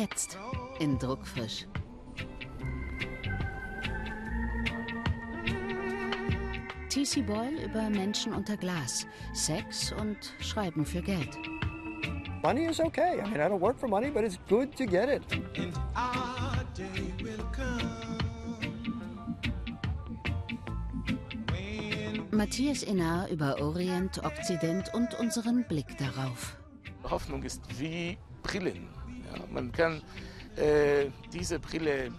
Jetzt in Druckfrisch. TC Boyle über Menschen unter Glas, Sex und Schreiben für Geld. Money is okay. I mean, I don't work for money, but it's good to get it. Matthias Innar über Orient, Okzident und unseren Blick darauf. Hoffnung ist wie Brillen. Ja, man kann äh, diese Brille äh,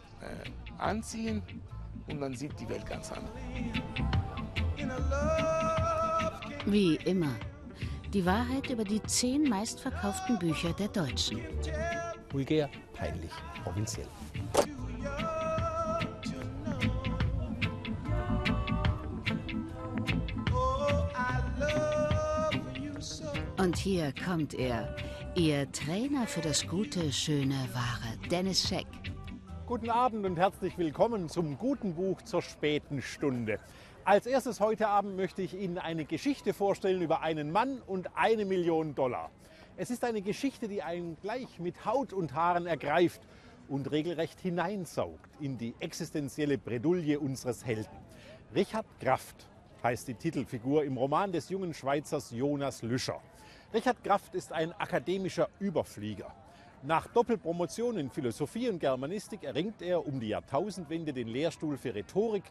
anziehen und man sieht die Welt ganz anders. Wie immer. Die Wahrheit über die zehn meistverkauften Bücher der Deutschen. Vulgär, peinlich, provinziell. Und hier kommt er, Ihr Trainer für das Gute, Schöne, Wahre, Dennis Scheck. Guten Abend und herzlich willkommen zum guten Buch zur späten Stunde. Als erstes heute Abend möchte ich Ihnen eine Geschichte vorstellen über einen Mann und eine Million Dollar. Es ist eine Geschichte, die einen gleich mit Haut und Haaren ergreift und regelrecht hineinsaugt in die existenzielle Bredouille unseres Helden. Richard Kraft heißt die Titelfigur im Roman des jungen Schweizers Jonas Lüscher. Richard Kraft ist ein akademischer Überflieger. Nach Doppelpromotion in Philosophie und Germanistik erringt er um die Jahrtausendwende den Lehrstuhl für Rhetorik,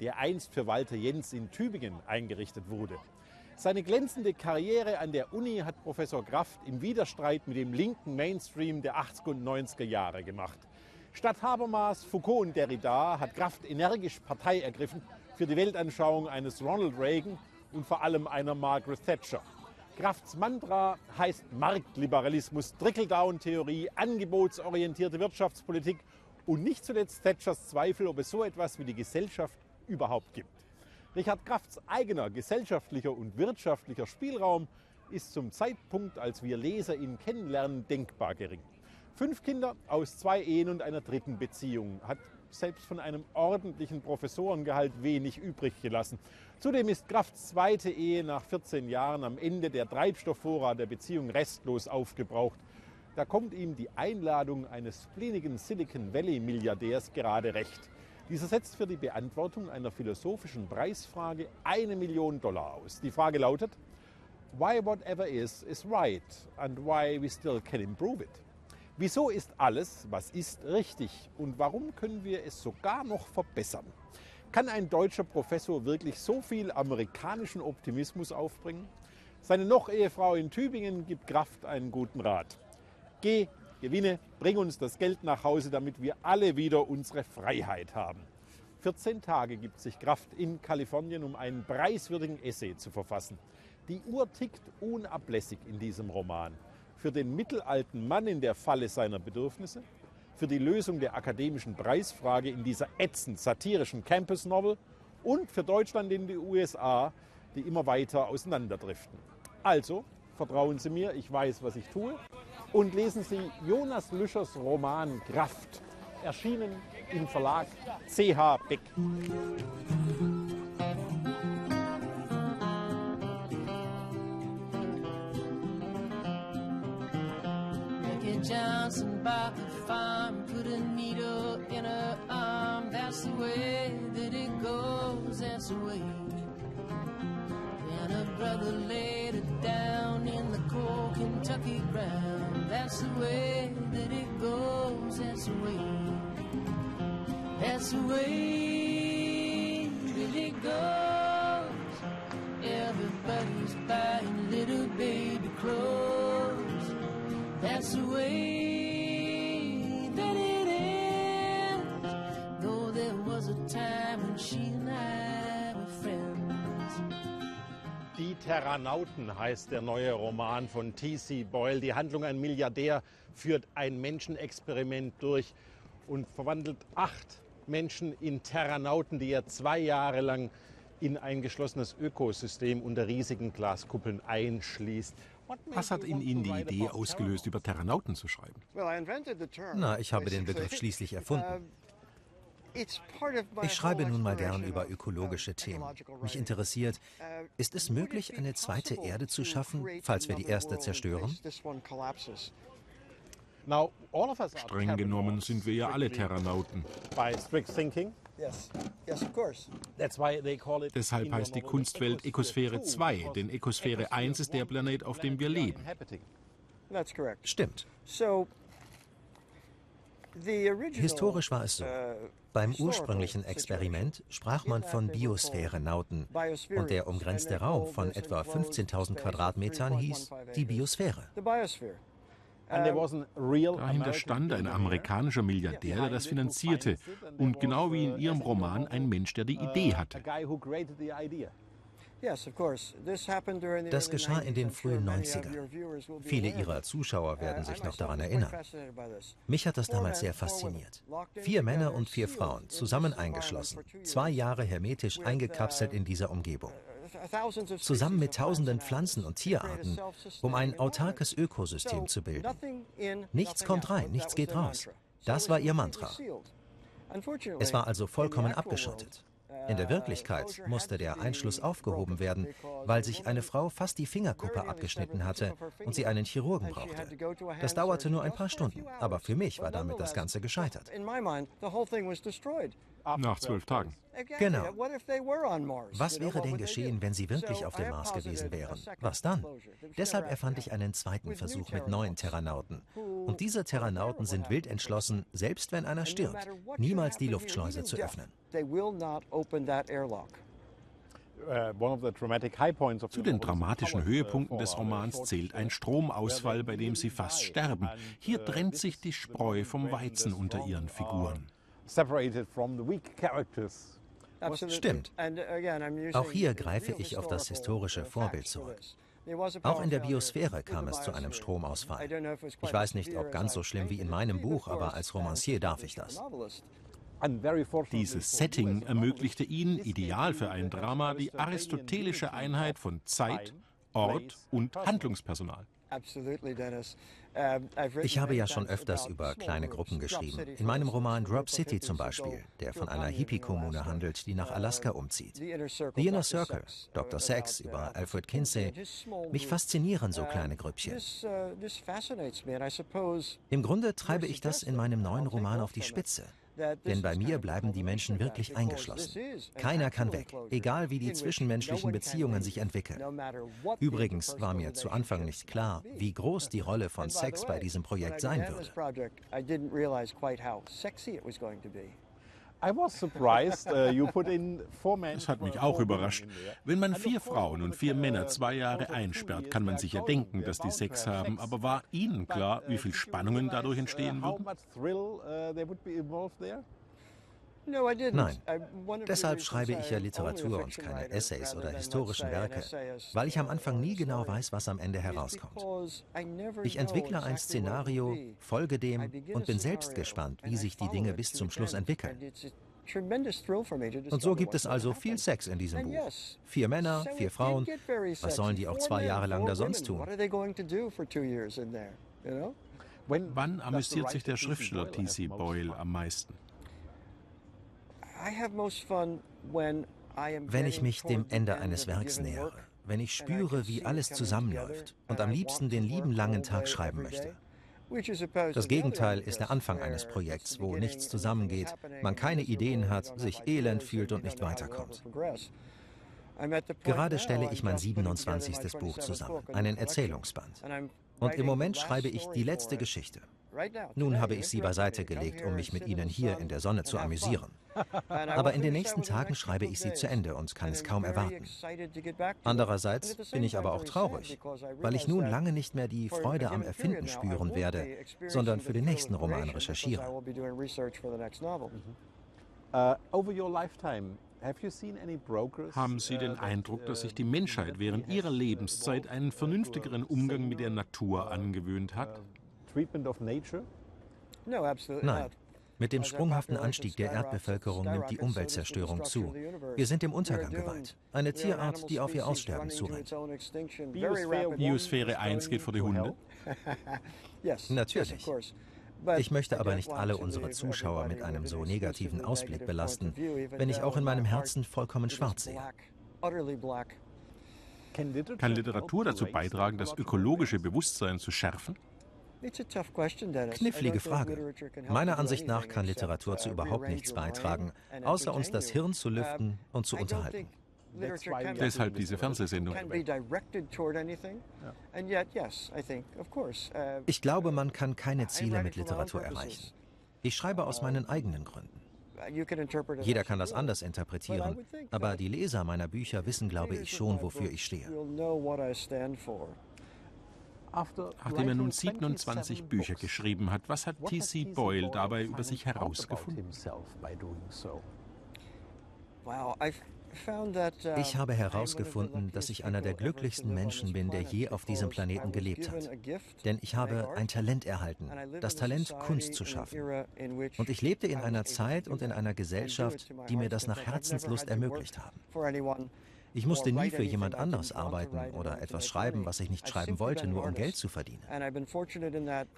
der einst für Walter Jens in Tübingen eingerichtet wurde. Seine glänzende Karriere an der Uni hat Professor Kraft im Widerstreit mit dem linken Mainstream der 80er und 90er Jahre gemacht. Statt Habermas, Foucault und Derrida hat Kraft energisch Partei ergriffen für die Weltanschauung eines Ronald Reagan und vor allem einer Margaret Thatcher. Krafts Mantra heißt Marktliberalismus, Trickle-Down-Theorie, angebotsorientierte Wirtschaftspolitik und nicht zuletzt Thatchers Zweifel, ob es so etwas wie die Gesellschaft überhaupt gibt. Richard Krafts eigener gesellschaftlicher und wirtschaftlicher Spielraum ist zum Zeitpunkt, als wir Leser ihn kennenlernen, denkbar gering. Fünf Kinder aus zwei Ehen und einer dritten Beziehung hat selbst von einem ordentlichen Professorengehalt wenig übrig gelassen. Zudem ist Krafts zweite Ehe nach 14 Jahren am Ende der Treibstoffvorrat der Beziehung restlos aufgebraucht. Da kommt ihm die Einladung eines spleenigen Silicon Valley Milliardärs gerade recht. Dieser setzt für die Beantwortung einer philosophischen Preisfrage eine Million Dollar aus. Die Frage lautet, why whatever is, is right and why we still can improve it. Wieso ist alles, was ist, richtig und warum können wir es sogar noch verbessern? Kann ein deutscher Professor wirklich so viel amerikanischen Optimismus aufbringen? Seine Noch-Ehefrau in Tübingen gibt Kraft einen guten Rat. Geh, gewinne, bring uns das Geld nach Hause, damit wir alle wieder unsere Freiheit haben. 14 Tage gibt sich Kraft in Kalifornien, um einen preiswürdigen Essay zu verfassen. Die Uhr tickt unablässig in diesem Roman für den mittelalten Mann in der Falle seiner Bedürfnisse, für die Lösung der akademischen Preisfrage in dieser ätzend satirischen Campus-Novel und für Deutschland in die USA, die immer weiter auseinanderdriften. Also vertrauen Sie mir, ich weiß, was ich tue, und lesen Sie Jonas Lüschers Roman Kraft, erschienen im Verlag CH Beck. Johnson bought the farm, put a needle in her arm. Um, that's the way that it goes, that's the way. And her brother laid her down in the cold Kentucky ground. That's the way that it goes, that's the way. That's the way that it goes. Everybody's buying little baby clothes. That's the way time when she and I were friends. Die Terranauten heißt der neue Roman von T.C. Boyle. Die Handlung, ein Milliardär führt ein Menschenexperiment durch und verwandelt acht Menschen in Terranauten, die er zwei Jahre lang in ein geschlossenes Ökosystem unter riesigen Glaskuppeln einschließt. Was hat in Ihnen die Idee ausgelöst, über Terranauten zu schreiben? Na, ich habe den Begriff schließlich erfunden. Ich schreibe nun mal gern über ökologische Themen. Mich interessiert, ist es möglich, eine zweite Erde zu schaffen, falls wir die erste zerstören? Streng genommen sind wir ja alle Terranauten. Deshalb heißt die Kunstwelt Ekosphäre 2, denn Ekosphäre 1 ist der Planet, auf dem wir leben. Stimmt. Historisch war es so. Beim ursprünglichen Experiment sprach man von Biosphäre-Nauten und der umgrenzte Raum von etwa 15.000 Quadratmetern hieß die Biosphäre. Dahinter stand ein amerikanischer Milliardär, der das finanzierte und genau wie in Ihrem Roman ein Mensch, der die Idee hatte. Das geschah in den frühen 90ern. Viele Ihrer Zuschauer werden sich noch daran erinnern. Mich hat das damals sehr fasziniert. Vier Männer und vier Frauen, zusammen eingeschlossen, zwei Jahre hermetisch eingekapselt in dieser Umgebung. Zusammen mit tausenden Pflanzen und Tierarten, um ein autarkes Ökosystem zu bilden. Nichts kommt rein, nichts geht raus. Das war ihr Mantra. Es war also vollkommen abgeschottet. In der Wirklichkeit musste der Einschluss aufgehoben werden, weil sich eine Frau fast die Fingerkuppe abgeschnitten hatte und sie einen Chirurgen brauchte. Das dauerte nur ein paar Stunden, aber für mich war damit das Ganze gescheitert. Nach zwölf Tagen. Genau. Was wäre denn geschehen, wenn sie wirklich auf dem Mars gewesen wären? Was dann? Deshalb erfand ich einen zweiten Versuch mit neuen Terranauten. Und diese Terranauten sind wild entschlossen, selbst wenn einer stirbt, niemals die Luftschleuse zu öffnen. Zu den dramatischen Höhepunkten des Romans zählt ein Stromausfall, bei dem sie fast sterben. Hier trennt sich die Spreu vom Weizen unter ihren Figuren. Stimmt. Auch hier greife ich auf das historische Vorbild zurück. Auch in der Biosphäre kam es zu einem Stromausfall. Ich weiß nicht, ob ganz so schlimm wie in meinem Buch, aber als Romancier darf ich das. Dieses Setting ermöglichte ihnen, ideal für ein Drama, die aristotelische Einheit von Zeit, Ort und Handlungspersonal. Ich habe ja schon öfters über kleine Gruppen geschrieben. In meinem Roman Drop City zum Beispiel, der von einer Hippie-Kommune handelt, die nach Alaska umzieht. The Inner Circle, Dr. Sex über Alfred Kinsey. Mich faszinieren so kleine Grüppchen. Im Grunde treibe ich das in meinem neuen Roman auf die Spitze. Denn bei mir bleiben die Menschen wirklich eingeschlossen. Keiner kann weg, egal wie die zwischenmenschlichen Beziehungen sich entwickeln. Übrigens war mir zu Anfang nicht klar, wie groß die Rolle von Sex bei diesem Projekt sein würde. Uh, es hat mich auch überrascht. Wenn man vier Frauen und vier Männer zwei Jahre einsperrt, kann man sich ja denken, dass die Sex haben. Aber war Ihnen klar, wie viel Spannungen dadurch entstehen würden? Nein, deshalb schreibe ich ja Literatur und keine Essays oder historischen Werke, weil ich am Anfang nie genau weiß, was am Ende herauskommt. Ich entwickle ein Szenario, folge dem und bin selbst gespannt, wie sich die Dinge bis zum Schluss entwickeln. Und so gibt es also viel Sex in diesem Buch. Vier Männer, vier Frauen. Was sollen die auch zwei Jahre lang da sonst tun? Wann amüsiert sich der Schriftsteller T.C. Boyle am meisten? Wenn ich mich dem Ende eines Werks nähere, wenn ich spüre, wie alles zusammenläuft und am liebsten den lieben langen Tag schreiben möchte. Das Gegenteil ist der Anfang eines Projekts, wo nichts zusammengeht, man keine Ideen hat, sich elend fühlt und nicht weiterkommt. Gerade stelle ich mein 27. Buch zusammen, einen Erzählungsband. Und im Moment schreibe ich die letzte Geschichte. Nun habe ich sie beiseite gelegt, um mich mit Ihnen hier in der Sonne zu amüsieren. Aber in den nächsten Tagen schreibe ich sie zu Ende und kann es kaum erwarten. Andererseits bin ich aber auch traurig, weil ich nun lange nicht mehr die Freude am Erfinden spüren werde, sondern für den nächsten Roman recherchiere. Haben Sie den Eindruck, dass sich die Menschheit während ihrer Lebenszeit einen vernünftigeren Umgang mit der Natur angewöhnt hat? Nein. Mit dem sprunghaften Anstieg der Erdbevölkerung nimmt die Umweltzerstörung zu. Wir sind dem Untergang geweiht. Eine Tierart, die auf ihr Aussterben zurennt. Biosphäre 1 geht vor die Hunde? Natürlich. Ich möchte aber nicht alle unsere Zuschauer mit einem so negativen Ausblick belasten, wenn ich auch in meinem Herzen vollkommen schwarz sehe. Kann Literatur dazu beitragen, das ökologische Bewusstsein zu schärfen? Knifflige Frage. Meiner Ansicht nach kann Literatur zu überhaupt nichts beitragen, außer uns das Hirn zu lüften und zu unterhalten. Deshalb diese Fernsehsendung. Ich glaube, man kann keine Ziele mit Literatur erreichen. Ich schreibe aus meinen eigenen Gründen. Jeder kann das anders interpretieren, aber die Leser meiner Bücher wissen, glaube ich, schon, wofür ich stehe. Nachdem er nun 27 Bücher geschrieben hat, was hat T.C. Boyle dabei über sich herausgefunden? Uh, ich habe herausgefunden, dass ich einer der glücklichsten Menschen bin, der je auf diesem Planeten gelebt hat. Denn ich habe ein Talent erhalten, das Talent, Kunst zu schaffen. Und ich lebte in einer Zeit und in einer Gesellschaft, die mir das nach Herzenslust ermöglicht haben. Ich musste nie für jemand anders arbeiten oder etwas schreiben, was ich nicht schreiben wollte, nur um Geld zu verdienen.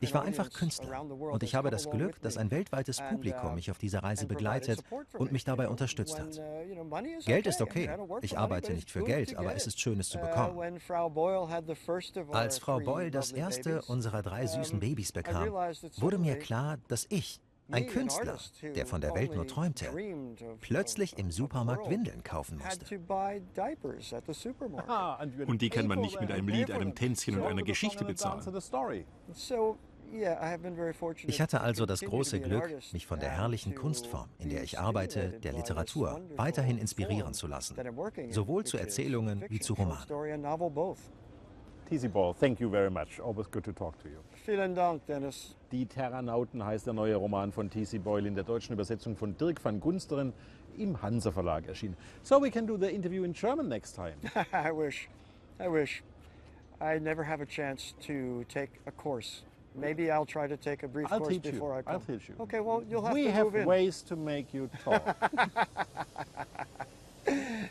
Ich war einfach Künstler und ich habe das Glück, dass ein weltweites Publikum mich auf dieser Reise begleitet und mich dabei unterstützt hat. Geld ist okay. Ich arbeite nicht für Geld, aber es ist schön, es zu bekommen. Als Frau Boyle das erste unserer drei süßen Babys bekam, wurde mir klar, dass ich ein Künstler, der von der Welt nur träumte, plötzlich im Supermarkt Windeln kaufen musste. Und die kann man nicht mit einem Lied, einem Tänzchen und einer Geschichte bezahlen. Ich hatte also das große Glück, mich von der herrlichen Kunstform, in der ich arbeite, der Literatur, weiterhin inspirieren zu lassen, sowohl zu Erzählungen wie zu Romanen. TC Ball, thank you very much. Always good to talk to you. Vielen Dank, Dennis. Die Terranauten heißt der neue Roman von T.C. Boyle in der deutschen Übersetzung von Dirk van Gunsteren im Hansa Verlag erschienen. So we can do the interview in German next time. I wish. I wish. I never have a chance to take a course. Maybe I'll try to take a brief I'll course teach you. before I come. I'll teach you. Okay, well, you'll have we to have move in. We have ways to make you talk.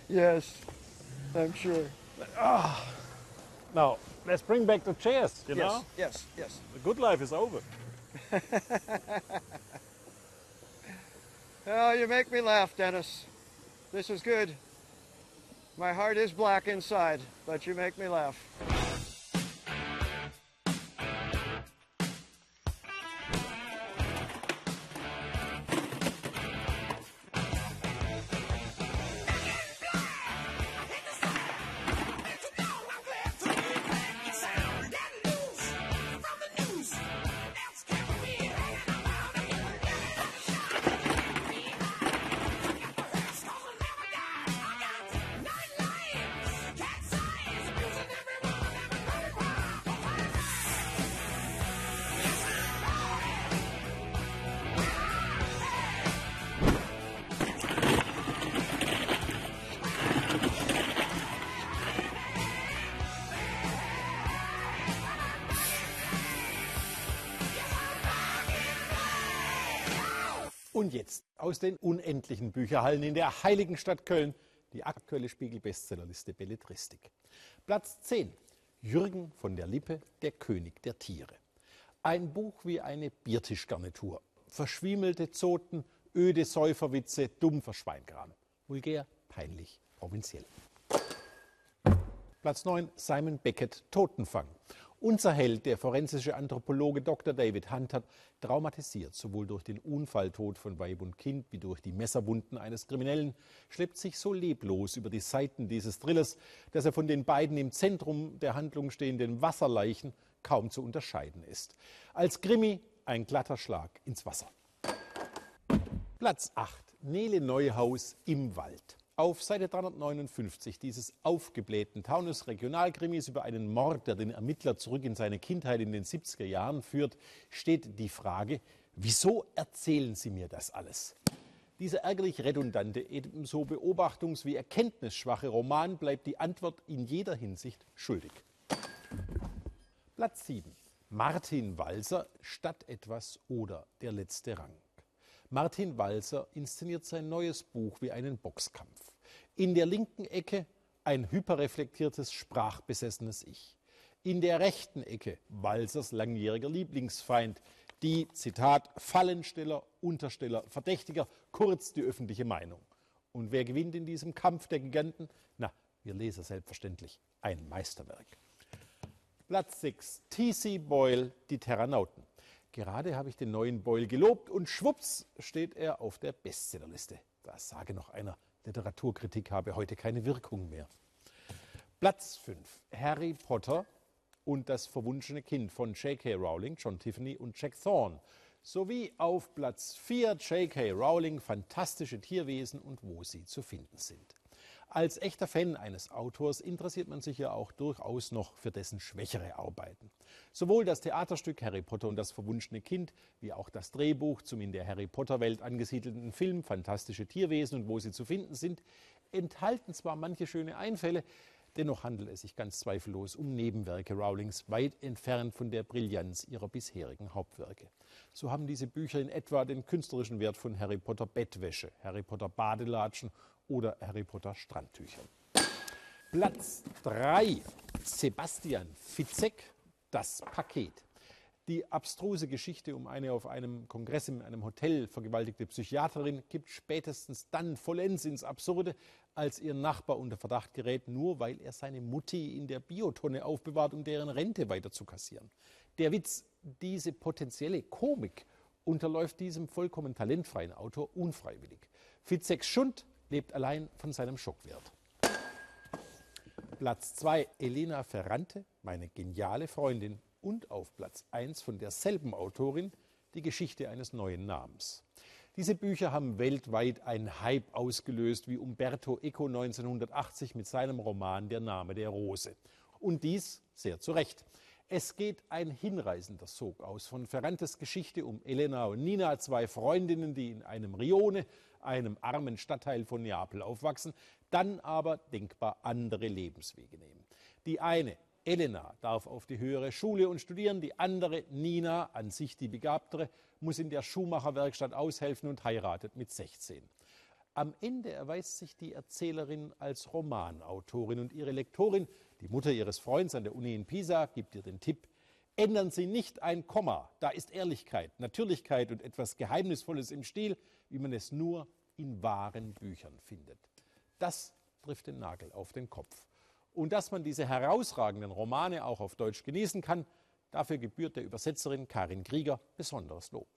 Yes, I'm sure. Ah. Now, let's bring back the chairs, you know? Yes, yes, yes. The good life is over. Oh, you make me laugh, Dennis. This is good. My heart is black inside, but you make me laugh. Und jetzt aus den unendlichen Bücherhallen in der heiligen Stadt Köln die aktuelle Spiegel-Bestsellerliste Belletristik. Platz 10. Jürgen von der Lippe, der König der Tiere. Ein Buch wie eine Biertischgarnitur. Verschwiemelte Zoten, öde Säuferwitze, dumpfer Schweinkram. Vulgär, peinlich, provinziell. Platz 9. Simon Beckett, Totenfang. Unser Held, der forensische Anthropologe Dr. David Hunter, traumatisiert sowohl durch den Unfalltod von Weib und Kind wie durch die Messerwunden eines Kriminellen, schleppt sich so leblos über die Seiten dieses Thrillers, dass er von den beiden im Zentrum der Handlung stehenden Wasserleichen kaum zu unterscheiden ist. Als Krimi ein glatter Schlag ins Wasser. Platz 8. Nele Neuhaus im Wald. Auf Seite 359 dieses aufgeblähten Taunus-Regionalkrimis über einen Mord, der den Ermittler zurück in seine Kindheit in den 70er Jahren führt, steht die Frage, wieso erzählen Sie mir das alles? Dieser ärgerlich redundante, ebenso beobachtungs- wie erkenntnisschwache Roman bleibt die Antwort in jeder Hinsicht schuldig. Platz 7. Martin Walser, Statt etwas oder Der letzte Rang. Martin Walser inszeniert sein neues Buch wie einen Boxkampf. In der linken Ecke ein hyperreflektiertes, sprachbesessenes Ich. In der rechten Ecke Walsers langjähriger Lieblingsfeind, die, Zitat, Fallensteller, Untersteller, Verdächtiger, kurz die öffentliche Meinung. Und wer gewinnt in diesem Kampf der Giganten? Na, wir Leser selbstverständlich. Ein Meisterwerk. Platz 6. T.C. Boyle, die Terranauten. Gerade habe ich den neuen Boyle gelobt und schwupps steht er auf der Bestsellerliste. Das sage noch einer. Literaturkritik habe heute keine Wirkung mehr. Platz 5. Harry Potter und das verwunschene Kind von J.K. Rowling, John Tiffany und Jack Thorne. Sowie auf Platz 4 J.K. Rowling, fantastische Tierwesen und wo sie zu finden sind. Als echter Fan eines Autors interessiert man sich ja auch durchaus noch für dessen schwächere Arbeiten. Sowohl das Theaterstück Harry Potter und das verwunschene Kind, wie auch das Drehbuch zum in der Harry Potter Welt angesiedelten Film Fantastische Tierwesen und wo sie zu finden sind, enthalten zwar manche schöne Einfälle, dennoch handelt es sich ganz zweifellos um Nebenwerke Rowlings, weit entfernt von der Brillanz ihrer bisherigen Hauptwerke. So haben diese Bücher in etwa den künstlerischen Wert von Harry Potter Bettwäsche, Harry Potter Badelatschen oder Harry Potter Strandtüchern. Platz 3. Sebastian Fitzek, das Paket. Die abstruse Geschichte um eine auf einem Kongress in einem Hotel vergewaltigte Psychiaterin kippt spätestens dann vollends ins Absurde, als ihr Nachbar unter Verdacht gerät, nur weil er seine Mutti in der Biotonne aufbewahrt, um deren Rente weiter zu kassieren. Der Witz, diese potenzielle Komik unterläuft diesem vollkommen talentfreien Autor unfreiwillig. Fitzeks Schund lebt allein von seinem Schockwert. Platz 2 Elena Ferrante, meine geniale Freundin, und auf Platz 1 von derselben Autorin die Geschichte eines neuen Namens. Diese Bücher haben weltweit einen Hype ausgelöst, wie Umberto Eco 1980 mit seinem Roman Der Name der Rose. Und dies sehr zu Recht. Es geht ein hinreißender Sog aus von Ferrantes Geschichte um Elena und Nina, zwei Freundinnen, die in einem Rione, einem armen Stadtteil von Neapel aufwachsen, dann aber denkbar andere Lebenswege nehmen. Die eine, Elena, darf auf die höhere Schule und studieren, die andere, Nina, an sich die begabtere, muss in der Schuhmacherwerkstatt aushelfen und heiratet mit 16. Am Ende erweist sich die Erzählerin als Romanautorin und ihre Lektorin, die Mutter ihres Freundes an der Uni in Pisa, gibt ihr den Tipp, ändern Sie nicht ein Komma, da ist Ehrlichkeit, Natürlichkeit und etwas Geheimnisvolles im Stil, wie man es nur in wahren Büchern findet. Das trifft den Nagel auf den Kopf. Und dass man diese herausragenden Romane auch auf Deutsch genießen kann, dafür gebührt der Übersetzerin Karin Krieger besonderes Lob.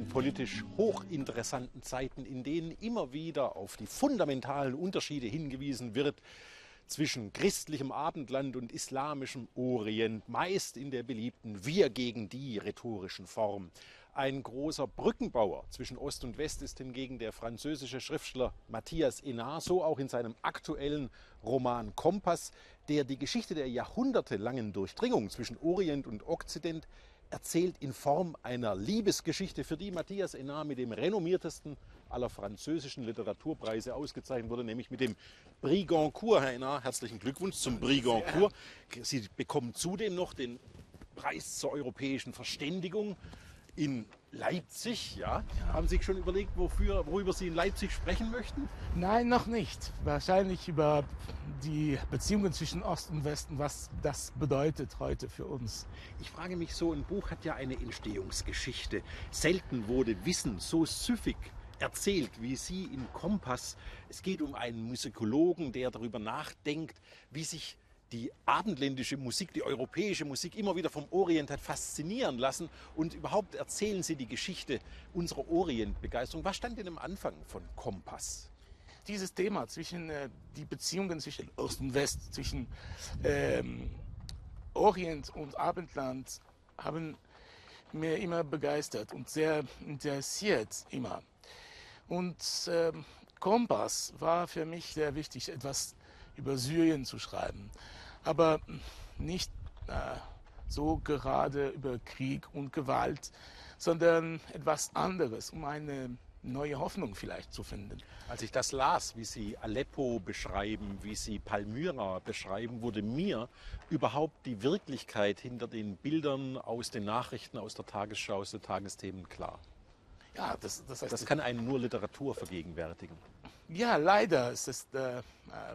In politisch hochinteressanten Zeiten, in denen immer wieder auf die fundamentalen Unterschiede hingewiesen wird zwischen christlichem Abendland und islamischem Orient, meist in der beliebten Wir gegen die rhetorischen Form. Ein großer Brückenbauer zwischen Ost und West ist hingegen der französische Schriftsteller Matthias Enard, so auch in seinem aktuellen Roman Kompass, der die Geschichte der jahrhundertelangen Durchdringung zwischen Orient und Okzident erzählt in Form einer Liebesgeschichte, für die Matthias Enard mit dem renommiertesten aller französischen Literaturpreise ausgezeichnet wurde, nämlich mit dem Prix Goncourt. Herr Enard, herzlichen Glückwunsch zum Prix Goncourt. Sie bekommen zudem noch den Preis zur europäischen Verständigung in Leipzig, ja? ja? Haben Sie sich schon überlegt, wofür, worüber Sie in Leipzig sprechen möchten? Nein, noch nicht. Wahrscheinlich über die Beziehungen zwischen Ost und Westen, was das bedeutet heute für uns. Ich frage mich so, ein Buch hat ja eine Entstehungsgeschichte. Selten wurde Wissen so süffig erzählt, wie Sie in Kompass. Es geht um einen Musikologen, der darüber nachdenkt, wie sich die abendländische Musik, die europäische Musik immer wieder vom Orient hat faszinieren lassen und überhaupt erzählen Sie die Geschichte unserer Orientbegeisterung. Was stand denn am Anfang von Kompass? Dieses Thema zwischen äh, die Beziehungen zwischen Ost und West, zwischen ähm, Orient und Abendland haben mir immer begeistert und sehr interessiert immer. Und äh, Kompass war für mich sehr wichtig, etwas über Syrien zu schreiben. Aber nicht äh, so gerade über Krieg und Gewalt, sondern etwas anderes, um eine neue Hoffnung vielleicht zu finden. Als ich das las, wie Sie Aleppo beschreiben, wie Sie Palmyra beschreiben, wurde mir überhaupt die Wirklichkeit hinter den Bildern aus den Nachrichten, aus der Tagesschau, aus den Tagesthemen klar. Ja, das, das, heißt, das kann einen nur Literatur vergegenwärtigen. Ja, leider ist es, äh,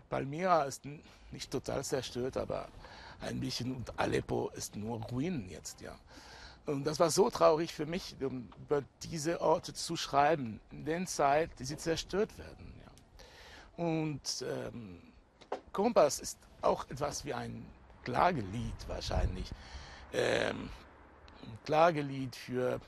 Palmyra ist nicht total zerstört, aber ein bisschen und Aleppo ist nur Ruinen jetzt, ja. Und das war so traurig für mich, um über diese Orte zu schreiben, in der Zeit, die sie zerstört werden. Ja. Und ähm, Kompass ist auch etwas wie ein Klagelied wahrscheinlich. Ähm, ein Klagelied für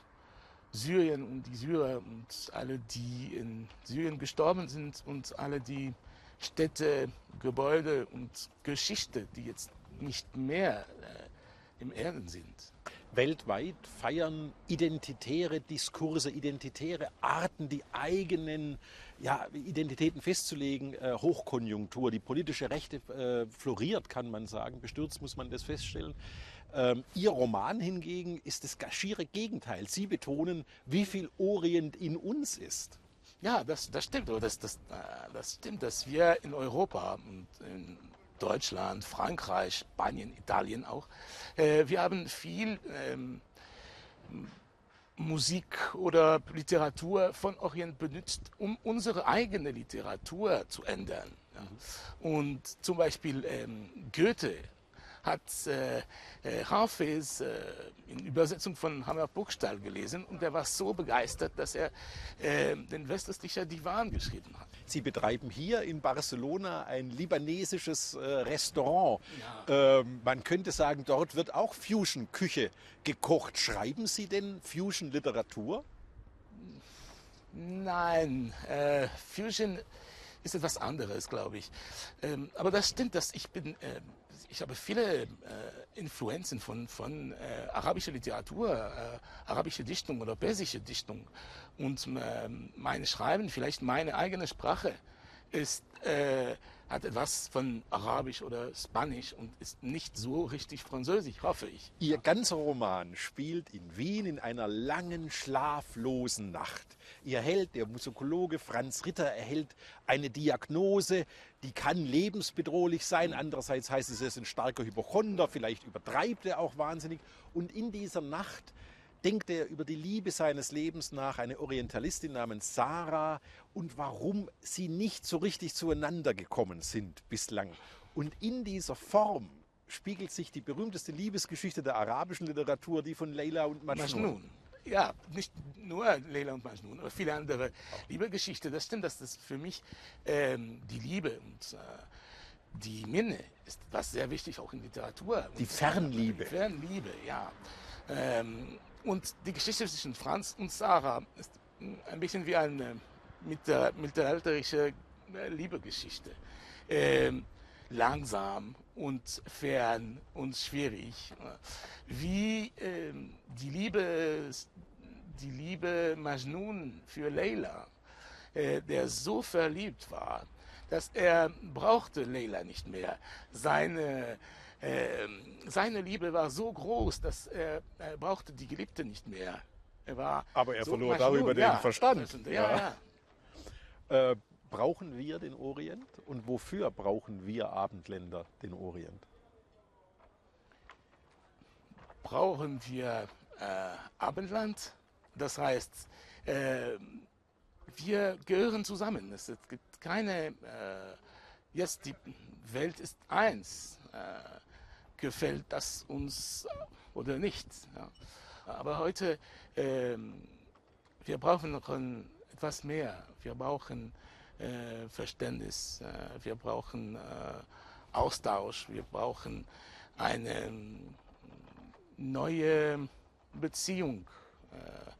Syrien und die Syrer und alle, die in Syrien gestorben sind und alle die Städte, Gebäude und Geschichte, die jetzt nicht mehr äh, im Erden sind. Weltweit feiern identitäre Diskurse, identitäre Arten, die eigenen ja, Identitäten festzulegen, äh, Hochkonjunktur. Die politische Rechte äh, floriert, kann man sagen. Bestürzt muss man das feststellen. Ähm, Ihr Roman hingegen ist das schiere Gegenteil. Sie betonen, wie viel Orient in uns ist. Ja, das, das stimmt. Das, das, äh, das stimmt, dass wir in Europa und in Deutschland, Frankreich, Spanien, Italien auch, äh, wir haben viel ähm, Musik oder Literatur von Orient benutzt, um unsere eigene Literatur zu ändern. Ja. Mhm. Und zum Beispiel ähm, Goethe hat äh, äh, Hafez äh, in Übersetzung von Hammer Burgstall gelesen und er war so begeistert, dass er äh, den westöstlicher Divan geschrieben hat. Sie betreiben hier in Barcelona ein libanesisches äh, Restaurant. Ja. Ähm, man könnte sagen, dort wird auch Fusion-Küche gekocht. Schreiben Sie denn Fusion-Literatur? Nein, äh, Fusion ist etwas anderes, glaube ich. Ähm, aber das stimmt, dass ich bin äh, ich habe viele äh, Influenzen von, von äh, arabischer Literatur, äh, arabische Dichtung oder persische Dichtung. Und äh, mein Schreiben, vielleicht meine eigene Sprache, ist, äh, hat etwas von Arabisch oder Spanisch und ist nicht so richtig Französisch, hoffe ich. Ihr ganzer Roman spielt in Wien in einer langen, schlaflosen Nacht. Ihr Held, der Musikologe Franz Ritter, erhält eine Diagnose, die kann lebensbedrohlich sein. Andererseits heißt es, er ist ein starker Hypochonder, vielleicht übertreibt er auch wahnsinnig. Und in dieser Nacht denkt er über die Liebe seines Lebens nach, eine Orientalistin namens Sarah und warum sie nicht so richtig zueinander gekommen sind bislang. Und in dieser Form spiegelt sich die berühmteste Liebesgeschichte der arabischen Literatur, die von Leila und Majnun. Majnun. Ja, nicht nur Leila und Majnun, aber viele andere Liebesgeschichten. Das stimmt, dass das für mich ähm, die Liebe und äh, die Minne ist was sehr wichtig auch in Literatur. Die Fernliebe. Die Fernliebe, ja. Ähm, und die Geschichte zwischen Franz und Sarah ist ein bisschen wie eine mittelalterliche äh, Liebegeschichte. Ähm, langsam und fern und schwierig. Wie ähm, die Liebe, die Liebe Majnun für Leila, äh, der so verliebt war, dass er brauchte Leila nicht mehr. Seine seine Liebe war so groß, dass er, er, brauchte die Geliebte nicht mehr. Er war Aber er so verlor darüber den ja, Verstand. Ja, ja. ja. Äh, brauchen wir den Orient und wofür brauchen wir Abendländer den Orient? Brauchen wir äh, Abendland? Das heißt, äh, wir gehören zusammen. Es gibt keine, äh, jetzt die Welt ist eins. Äh, gefällt das uns oder nicht. Ja. Aber heute, ähm, wir brauchen noch ein, etwas mehr. Wir brauchen äh, Verständnis, äh, wir brauchen äh, Austausch, wir brauchen eine ähm, neue Beziehung äh,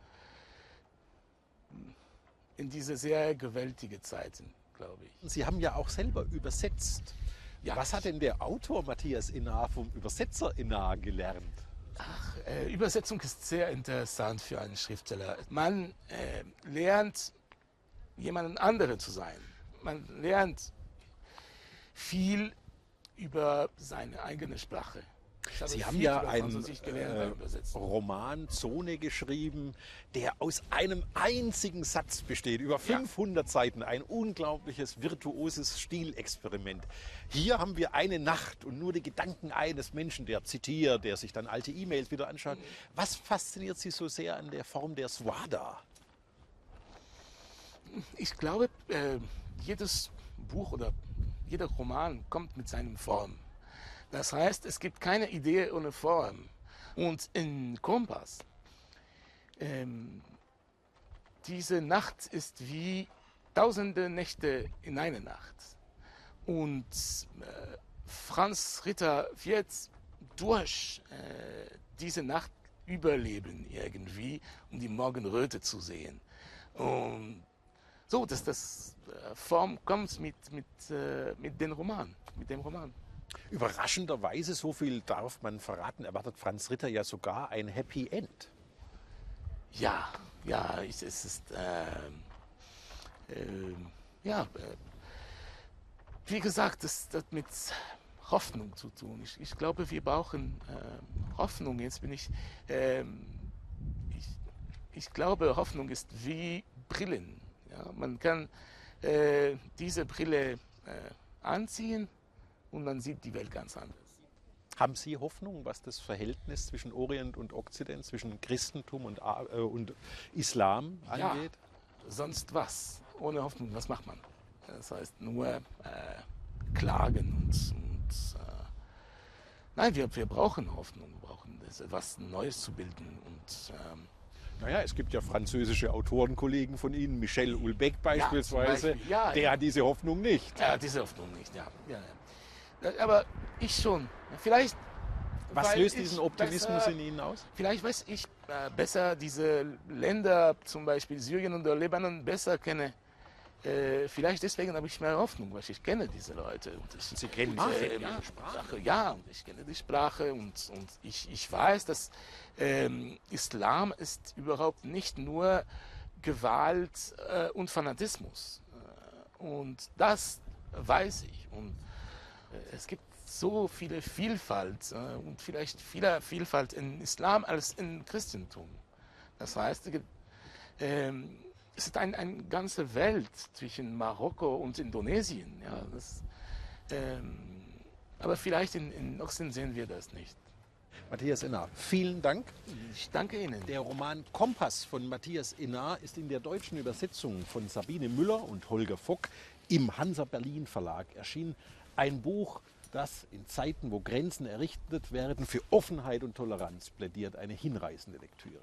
in diese sehr gewaltige Zeiten, glaube ich. Sie haben ja auch selber übersetzt. Ja. Was hat denn der Autor Matthias Innar vom Übersetzer Innar gelernt? Ach, äh, Übersetzung ist sehr interessant für einen Schriftsteller. Man äh, lernt jemand anderen zu sein. Man lernt viel über seine eigene Sprache. Sie haben ja einen äh, Roman Zone geschrieben, der aus einem einzigen Satz besteht, über 500 ja. Seiten, ein unglaubliches virtuoses Stilexperiment. Hier haben wir eine Nacht und nur die Gedanken eines Menschen, der zitiert, der sich dann alte E-Mails wieder anschaut. Was fasziniert Sie so sehr an der Form der Swada? Ich glaube, äh, jedes Buch oder jeder Roman kommt mit seinem Form. Das heißt, es gibt keine Idee ohne Form. Und in Kompass, ähm, diese Nacht ist wie tausende Nächte in einer Nacht. Und äh, Franz Ritter wird durch äh, diese Nacht überleben irgendwie, um die Morgenröte zu sehen. Und so, dass das äh, Form kommt mit, mit, äh, mit dem Roman, mit dem Roman. Überraschenderweise, so viel darf man verraten, erwartet Franz Ritter ja sogar ein Happy End. Ja, ja, es ist, äh, äh, ja, äh, wie gesagt, das hat mit Hoffnung zu tun. Ich, ich glaube, wir brauchen ähm, Hoffnung. Jetzt bin ich, ähm, ich, ich glaube, Hoffnung ist wie Brillen. Ja? Man kann äh, diese Brille äh, anziehen und man sieht die Welt ganz anders. Haben Sie Hoffnung, was das Verhältnis zwischen Orient und Okzident, zwischen Christentum und, äh, und Islam angeht? Ja, sonst was? Ohne Hoffnung, was macht man? Das heißt nur äh, klagen und, und äh, nein, wir, wir brauchen Hoffnung, wir brauchen das, was Neues zu bilden und ähm, naja, es gibt ja französische Autorenkollegen von Ihnen, Michel Houellebecq beispielsweise, ja, Beispiel. ja, der hat diese Hoffnung nicht. Er hat diese Hoffnung nicht, ja. ja aber ich schon. Vielleicht. Was löst diesen Optimismus besser, in Ihnen aus? Vielleicht weiß ich äh, besser diese Länder, zum Beispiel Syrien und Libanon, besser kenne. Äh, vielleicht deswegen habe ich mehr Hoffnung, weil ich kenne diese Leute. Und ich, Sie kennen die äh, ja, Sprache. Ja, und ich kenne die Sprache und, und ich, ich weiß, dass ähm, Islam ist überhaupt nicht nur Gewalt äh, und Fanatismus. Äh, und das weiß ich. Und es gibt so viele Vielfalt äh, und vielleicht viel Vielfalt in Islam als in Christentum. Das heißt, ähm, es ist eine ein ganze Welt zwischen Marokko und Indonesien. Ja, das, ähm, aber vielleicht in, in Osten sehen wir das nicht. Matthias Innar, vielen Dank. Ich danke Ihnen. Der Roman Kompass von Matthias Innar ist in der deutschen Übersetzung von Sabine Müller und Holger Fock im Hansa Berlin Verlag erschienen. Ein Buch, das in Zeiten, wo Grenzen errichtet werden, für Offenheit und Toleranz plädiert. Eine hinreißende Lektüre.